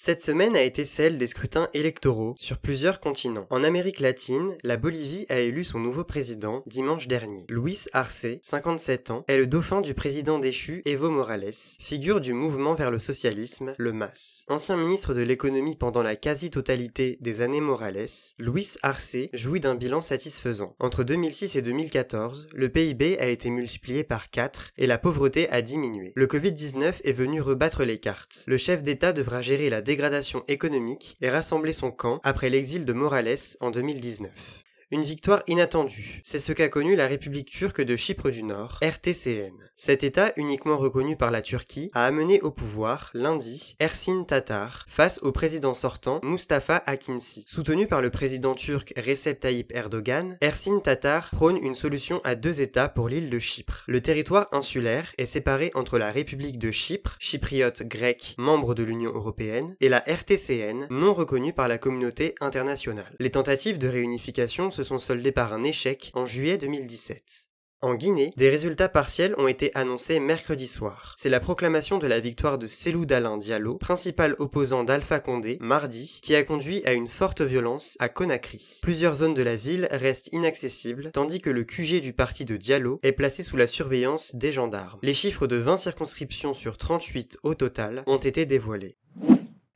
Cette semaine a été celle des scrutins électoraux sur plusieurs continents. En Amérique latine, la Bolivie a élu son nouveau président dimanche dernier. Luis Arce, 57 ans, est le dauphin du président déchu Evo Morales, figure du mouvement vers le socialisme, le MAS. Ancien ministre de l'économie pendant la quasi-totalité des années Morales, Luis Arce jouit d'un bilan satisfaisant. Entre 2006 et 2014, le PIB a été multiplié par 4 et la pauvreté a diminué. Le Covid-19 est venu rebattre les cartes. Le chef d'État devra gérer la dégradation économique et rassembler son camp après l'exil de Morales en 2019. Une victoire inattendue, c'est ce qu'a connu la République turque de Chypre du Nord, RTCN. Cet État, uniquement reconnu par la Turquie, a amené au pouvoir, lundi, Ersin Tatar, face au président sortant Mustafa Akinci. Soutenu par le président turc Recep Tayyip Erdogan, Ersin Tatar prône une solution à deux États pour l'île de Chypre. Le territoire insulaire est séparé entre la République de Chypre, chypriote grec, membre de l'Union européenne, et la RTCN, non reconnue par la communauté internationale. Les tentatives de réunification se sont soldés par un échec en juillet 2017. En Guinée, des résultats partiels ont été annoncés mercredi soir. C'est la proclamation de la victoire de Selou Dalin Diallo, principal opposant d'Alpha Condé, mardi, qui a conduit à une forte violence à Conakry. Plusieurs zones de la ville restent inaccessibles, tandis que le QG du parti de Diallo est placé sous la surveillance des gendarmes. Les chiffres de 20 circonscriptions sur 38 au total ont été dévoilés.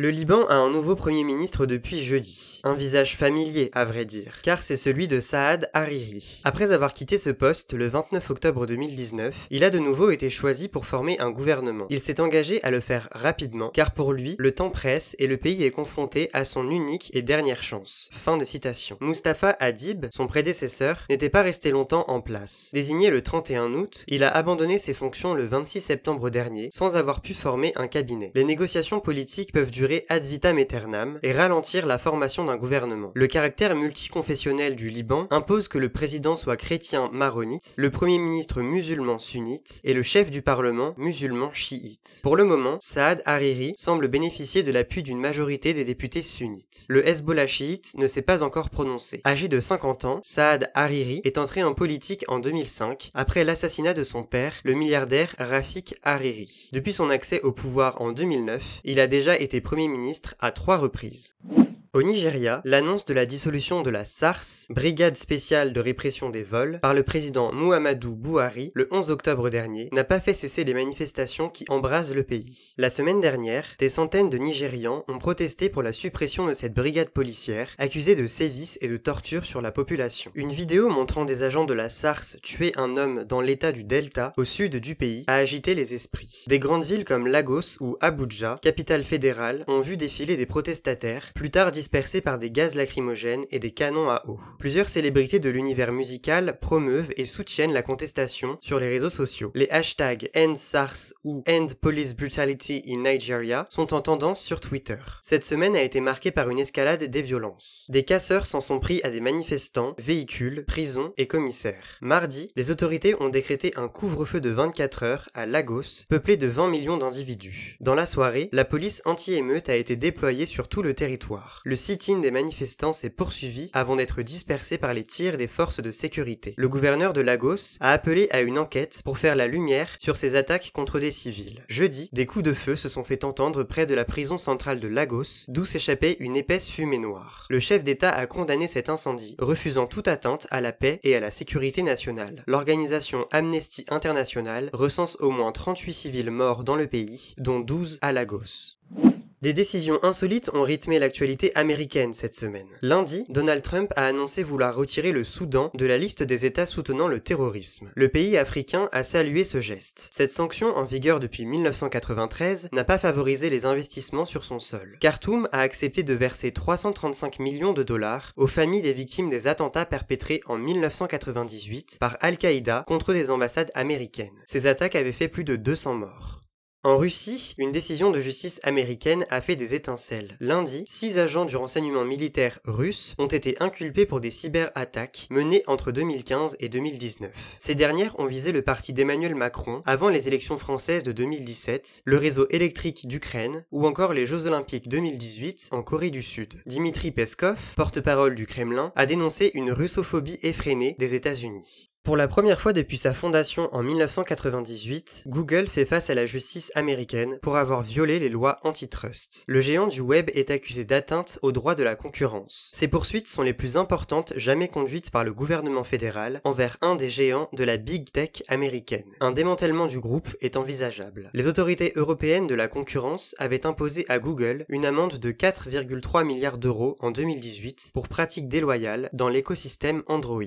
Le Liban a un nouveau Premier ministre depuis jeudi. Un visage familier, à vrai dire, car c'est celui de Saad Hariri. Après avoir quitté ce poste le 29 octobre 2019, il a de nouveau été choisi pour former un gouvernement. Il s'est engagé à le faire rapidement, car pour lui, le temps presse et le pays est confronté à son unique et dernière chance. Fin de citation. Mustafa Adib, son prédécesseur, n'était pas resté longtemps en place. Désigné le 31 août, il a abandonné ses fonctions le 26 septembre dernier, sans avoir pu former un cabinet. Les négociations politiques peuvent durer ad vitam aeternam et ralentir la formation d'un gouvernement. Le caractère multiconfessionnel du Liban impose que le président soit chrétien maronite, le premier ministre musulman sunnite et le chef du parlement musulman chiite. Pour le moment, Saad Hariri semble bénéficier de l'appui d'une majorité des députés sunnites. Le Hezbollah chiite ne s'est pas encore prononcé. Âgé de 50 ans, Saad Hariri est entré en politique en 2005 après l'assassinat de son père, le milliardaire Rafik Hariri. Depuis son accès au pouvoir en 2009, il a déjà été premier ministre à trois reprises. Au Nigeria, l'annonce de la dissolution de la SARS, Brigade spéciale de répression des vols, par le président Muhammadu Buhari le 11 octobre dernier, n'a pas fait cesser les manifestations qui embrasent le pays. La semaine dernière, des centaines de Nigérians ont protesté pour la suppression de cette brigade policière, accusée de sévices et de torture sur la population. Une vidéo montrant des agents de la SARS tuer un homme dans l'état du Delta, au sud du pays, a agité les esprits. Des grandes villes comme Lagos ou Abuja, capitale fédérale, ont vu défiler des protestataires, plus tard dispersés par des gaz lacrymogènes et des canons à eau. Plusieurs célébrités de l'univers musical promeuvent et soutiennent la contestation sur les réseaux sociaux. Les hashtags End SARS ou End Police Brutality in Nigeria sont en tendance sur Twitter. Cette semaine a été marquée par une escalade des violences. Des casseurs s'en sont pris à des manifestants, véhicules, prisons et commissaires. Mardi, les autorités ont décrété un couvre-feu de 24 heures à Lagos, peuplé de 20 millions d'individus. Dans la soirée, la police anti-émeute a été déployée sur tout le territoire. Le sit-in des manifestants s'est poursuivi avant d'être dispersé par les tirs des forces de sécurité. Le gouverneur de Lagos a appelé à une enquête pour faire la lumière sur ces attaques contre des civils. Jeudi, des coups de feu se sont fait entendre près de la prison centrale de Lagos, d'où s'échappait une épaisse fumée noire. Le chef d'État a condamné cet incendie, refusant toute atteinte à la paix et à la sécurité nationale. L'organisation Amnesty International recense au moins 38 civils morts dans le pays, dont 12 à Lagos. Des décisions insolites ont rythmé l'actualité américaine cette semaine. Lundi, Donald Trump a annoncé vouloir retirer le Soudan de la liste des États soutenant le terrorisme. Le pays africain a salué ce geste. Cette sanction, en vigueur depuis 1993, n'a pas favorisé les investissements sur son sol. Khartoum a accepté de verser 335 millions de dollars aux familles des victimes des attentats perpétrés en 1998 par Al-Qaïda contre des ambassades américaines. Ces attaques avaient fait plus de 200 morts. En Russie, une décision de justice américaine a fait des étincelles. Lundi, six agents du renseignement militaire russe ont été inculpés pour des cyberattaques menées entre 2015 et 2019. Ces dernières ont visé le parti d'Emmanuel Macron avant les élections françaises de 2017, le réseau électrique d'Ukraine ou encore les Jeux olympiques 2018 en Corée du Sud. Dimitri Peskov, porte-parole du Kremlin, a dénoncé une russophobie effrénée des États-Unis. Pour la première fois depuis sa fondation en 1998, Google fait face à la justice américaine pour avoir violé les lois antitrust. Le géant du web est accusé d'atteinte aux droits de la concurrence. Ces poursuites sont les plus importantes jamais conduites par le gouvernement fédéral envers un des géants de la big tech américaine. Un démantèlement du groupe est envisageable. Les autorités européennes de la concurrence avaient imposé à Google une amende de 4,3 milliards d'euros en 2018 pour pratiques déloyales dans l'écosystème Android.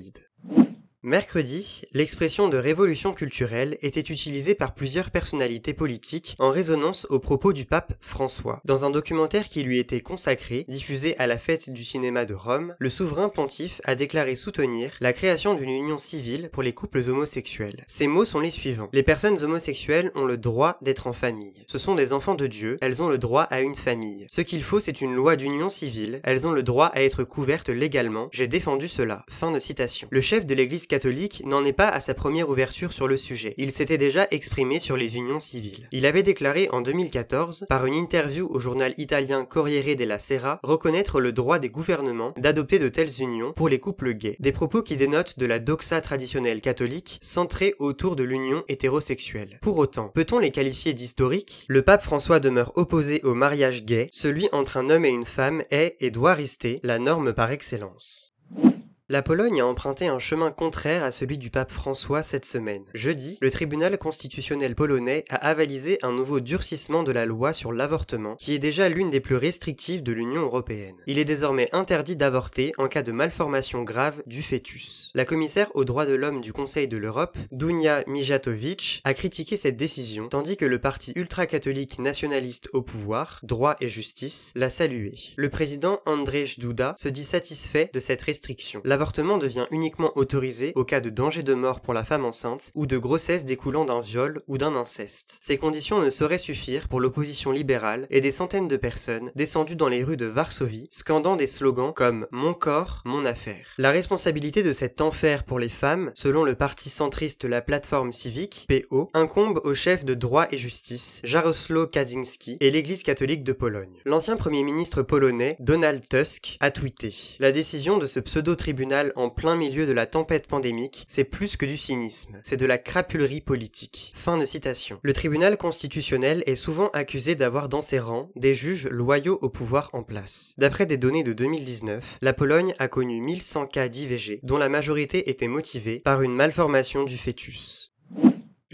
Mercredi, l'expression de révolution culturelle était utilisée par plusieurs personnalités politiques en résonance aux propos du pape François. Dans un documentaire qui lui était consacré, diffusé à la fête du cinéma de Rome, le souverain pontife a déclaré soutenir la création d'une union civile pour les couples homosexuels. Ces mots sont les suivants. Les personnes homosexuelles ont le droit d'être en famille. Ce sont des enfants de Dieu, elles ont le droit à une famille. Ce qu'il faut, c'est une loi d'union civile, elles ont le droit à être couvertes légalement. J'ai défendu cela. Fin de citation. Le chef de l'église catholique n'en est pas à sa première ouverture sur le sujet. Il s'était déjà exprimé sur les unions civiles. Il avait déclaré en 2014, par une interview au journal italien Corriere della Sera, reconnaître le droit des gouvernements d'adopter de telles unions pour les couples gays. Des propos qui dénotent de la doxa traditionnelle catholique centrée autour de l'union hétérosexuelle. Pour autant, peut-on les qualifier d'historiques? Le pape François demeure opposé au mariage gay, celui entre un homme et une femme est et doit rester la norme par excellence. La Pologne a emprunté un chemin contraire à celui du pape François cette semaine. Jeudi, le tribunal constitutionnel polonais a avalisé un nouveau durcissement de la loi sur l'avortement, qui est déjà l'une des plus restrictives de l'Union européenne. Il est désormais interdit d'avorter en cas de malformation grave du fœtus. La commissaire aux droits de l'homme du Conseil de l'Europe, Dunia Mijatovic, a critiqué cette décision, tandis que le parti ultra-catholique nationaliste au pouvoir, Droit et Justice, l'a salué. Le président Andrzej Duda se dit satisfait de cette restriction l'avortement devient uniquement autorisé au cas de danger de mort pour la femme enceinte ou de grossesse découlant d'un viol ou d'un inceste. Ces conditions ne sauraient suffire pour l'opposition libérale et des centaines de personnes descendues dans les rues de Varsovie, scandant des slogans comme Mon corps, mon affaire. La responsabilité de cet enfer pour les femmes, selon le parti centriste La Plateforme Civique, PO, incombe au chef de droit et justice, Jaroslaw Kaczynski, et l'Église catholique de Pologne. L'ancien premier ministre polonais, Donald Tusk, a tweeté La décision de ce pseudo-tribunal en plein milieu de la tempête pandémique, c'est plus que du cynisme, c'est de la crapulerie politique. Fin de citation. Le tribunal constitutionnel est souvent accusé d'avoir dans ses rangs des juges loyaux au pouvoir en place. D'après des données de 2019, la Pologne a connu 1100 cas d'IVG, dont la majorité était motivée par une malformation du fœtus.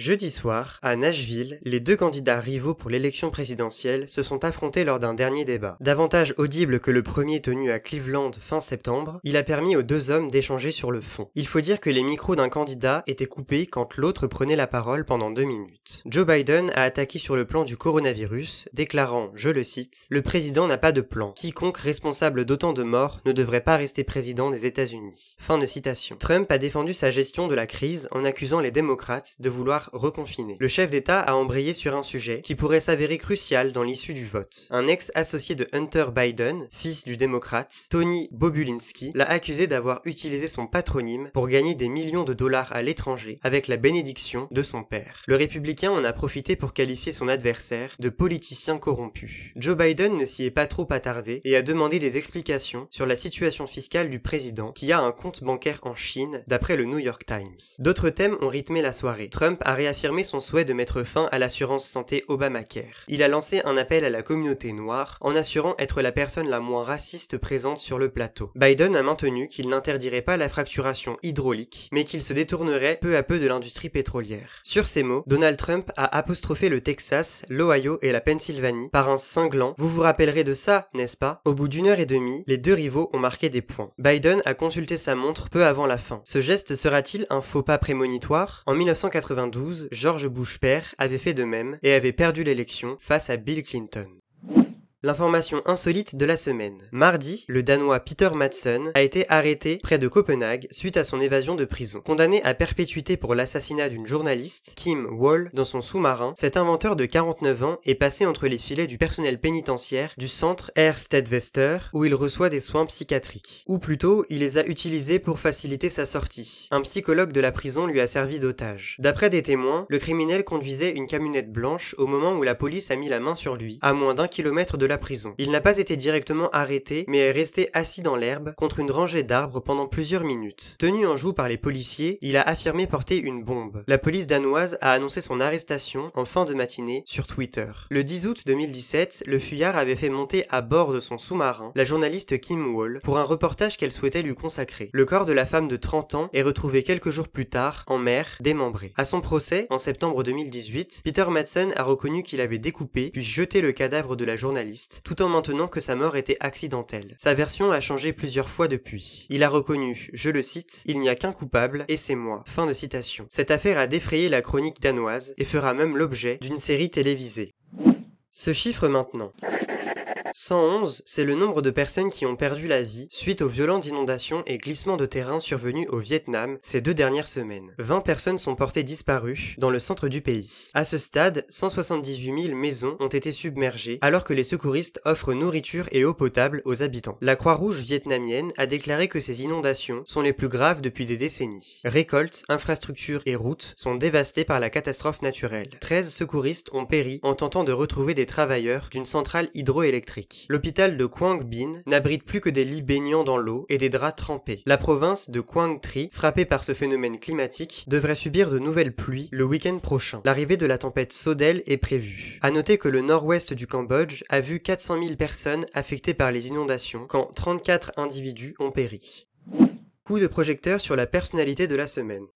Jeudi soir, à Nashville, les deux candidats rivaux pour l'élection présidentielle se sont affrontés lors d'un dernier débat. Davantage audible que le premier tenu à Cleveland fin septembre, il a permis aux deux hommes d'échanger sur le fond. Il faut dire que les micros d'un candidat étaient coupés quand l'autre prenait la parole pendant deux minutes. Joe Biden a attaqué sur le plan du coronavirus, déclarant, je le cite, Le président n'a pas de plan. Quiconque responsable d'autant de morts ne devrait pas rester président des États-Unis. Fin de citation. Trump a défendu sa gestion de la crise en accusant les démocrates de vouloir reconfiné. Le chef d'État a embrayé sur un sujet qui pourrait s'avérer crucial dans l'issue du vote. Un ex-associé de Hunter Biden, fils du démocrate, Tony Bobulinski, l'a accusé d'avoir utilisé son patronyme pour gagner des millions de dollars à l'étranger avec la bénédiction de son père. Le républicain en a profité pour qualifier son adversaire de politicien corrompu. Joe Biden ne s'y est pas trop attardé et a demandé des explications sur la situation fiscale du président qui a un compte bancaire en Chine d'après le New York Times. D'autres thèmes ont rythmé la soirée. Trump réaffirmé son souhait de mettre fin à l'assurance santé Obamacare. Il a lancé un appel à la communauté noire en assurant être la personne la moins raciste présente sur le plateau. Biden a maintenu qu'il n'interdirait pas la fracturation hydraulique, mais qu'il se détournerait peu à peu de l'industrie pétrolière. Sur ces mots, Donald Trump a apostrophé le Texas, l'Ohio et la Pennsylvanie par un cinglant Vous vous rappellerez de ça, n'est-ce pas? Au bout d'une heure et demie, les deux rivaux ont marqué des points. Biden a consulté sa montre peu avant la fin. Ce geste sera-t-il un faux pas prémonitoire? En 1992, George Bush père avait fait de même et avait perdu l'élection face à Bill Clinton. L'information insolite de la semaine. Mardi, le Danois Peter Madsen a été arrêté près de Copenhague suite à son évasion de prison. Condamné à perpétuité pour l'assassinat d'une journaliste, Kim Wall, dans son sous-marin, cet inventeur de 49 ans est passé entre les filets du personnel pénitentiaire du centre Erstedvester où il reçoit des soins psychiatriques. Ou plutôt, il les a utilisés pour faciliter sa sortie. Un psychologue de la prison lui a servi d'otage. D'après des témoins, le criminel conduisait une camionnette blanche au moment où la police a mis la main sur lui, à moins d'un kilomètre de Il n'a pas été directement arrêté, mais est resté assis dans l'herbe contre une rangée d'arbres pendant plusieurs minutes. Tenu en joue par les policiers, il a affirmé porter une bombe. La police danoise a annoncé son arrestation en fin de matinée sur Twitter. Le 10 août 2017, le fuyard avait fait monter à bord de son sous-marin la journaliste Kim Wall pour un reportage qu'elle souhaitait lui consacrer. Le corps de la femme de 30 ans est retrouvé quelques jours plus tard en mer, démembré. À son procès, en septembre 2018, Peter Madsen a reconnu qu'il avait découpé puis jeté le cadavre de la journaliste tout en maintenant que sa mort était accidentelle. Sa version a changé plusieurs fois depuis. Il a reconnu, je le cite, Il n'y a qu'un coupable, et c'est moi. Fin de citation. Cette affaire a défrayé la chronique danoise et fera même l'objet d'une série télévisée. Ce chiffre maintenant. 111, c'est le nombre de personnes qui ont perdu la vie suite aux violentes inondations et glissements de terrain survenus au Vietnam ces deux dernières semaines. 20 personnes sont portées disparues dans le centre du pays. À ce stade, 178 000 maisons ont été submergées alors que les secouristes offrent nourriture et eau potable aux habitants. La Croix-Rouge vietnamienne a déclaré que ces inondations sont les plus graves depuis des décennies. Récoltes, infrastructures et routes sont dévastées par la catastrophe naturelle. 13 secouristes ont péri en tentant de retrouver des travailleurs d'une centrale hydroélectrique. L'hôpital de Quang Binh n'abrite plus que des lits baignant dans l'eau et des draps trempés. La province de Quang Tri, frappée par ce phénomène climatique, devrait subir de nouvelles pluies le week-end prochain. L'arrivée de la tempête Sodel est prévue. À noter que le nord-ouest du Cambodge a vu 400 000 personnes affectées par les inondations quand 34 individus ont péri. Coup de projecteur sur la personnalité de la semaine.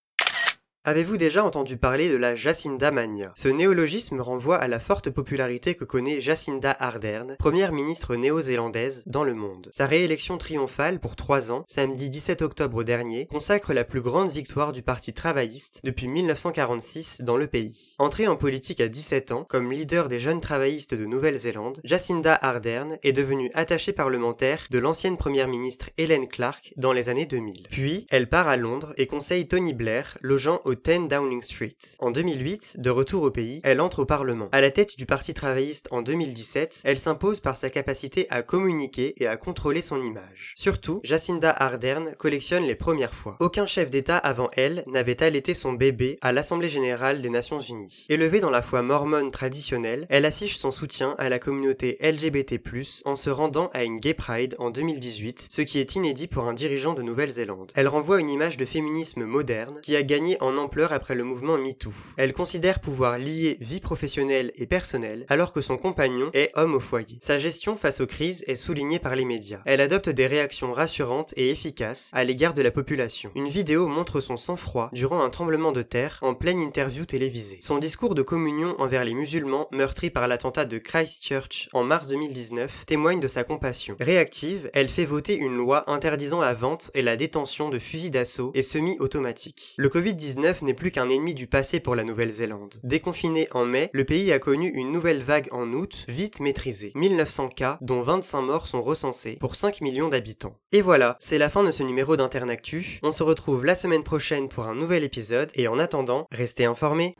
Avez-vous déjà entendu parler de la Jacinda Mania? Ce néologisme renvoie à la forte popularité que connaît Jacinda Ardern, première ministre néo-zélandaise dans le monde. Sa réélection triomphale pour trois ans, samedi 17 octobre dernier, consacre la plus grande victoire du parti travailliste depuis 1946 dans le pays. Entrée en politique à 17 ans, comme leader des jeunes travaillistes de Nouvelle-Zélande, Jacinda Ardern est devenue attachée parlementaire de l'ancienne première ministre Helen Clark dans les années 2000. Puis, elle part à Londres et conseille Tony Blair, logeant au 10 Downing Street. En 2008, de retour au pays, elle entre au Parlement. À la tête du Parti travailliste en 2017, elle s'impose par sa capacité à communiquer et à contrôler son image. Surtout, Jacinda Ardern collectionne les premières fois. Aucun chef d'État avant elle n'avait allaité son bébé à l'Assemblée générale des Nations unies. Élevée dans la foi mormone traditionnelle, elle affiche son soutien à la communauté LGBT+, en se rendant à une Gay Pride en 2018, ce qui est inédit pour un dirigeant de Nouvelle-Zélande. Elle renvoie une image de féminisme moderne qui a gagné en après le mouvement MeToo. Elle considère pouvoir lier vie professionnelle et personnelle alors que son compagnon est homme au foyer. Sa gestion face aux crises est soulignée par les médias. Elle adopte des réactions rassurantes et efficaces à l'égard de la population. Une vidéo montre son sang-froid durant un tremblement de terre en pleine interview télévisée. Son discours de communion envers les musulmans meurtris par l'attentat de Christchurch en mars 2019 témoigne de sa compassion. Réactive, elle fait voter une loi interdisant la vente et la détention de fusils d'assaut et semi-automatiques. Le Covid-19 n'est plus qu'un ennemi du passé pour la Nouvelle-Zélande. Déconfiné en mai, le pays a connu une nouvelle vague en août, vite maîtrisée. 1900 cas, dont 25 morts sont recensés, pour 5 millions d'habitants. Et voilà, c'est la fin de ce numéro d'Internactu. On se retrouve la semaine prochaine pour un nouvel épisode, et en attendant, restez informés.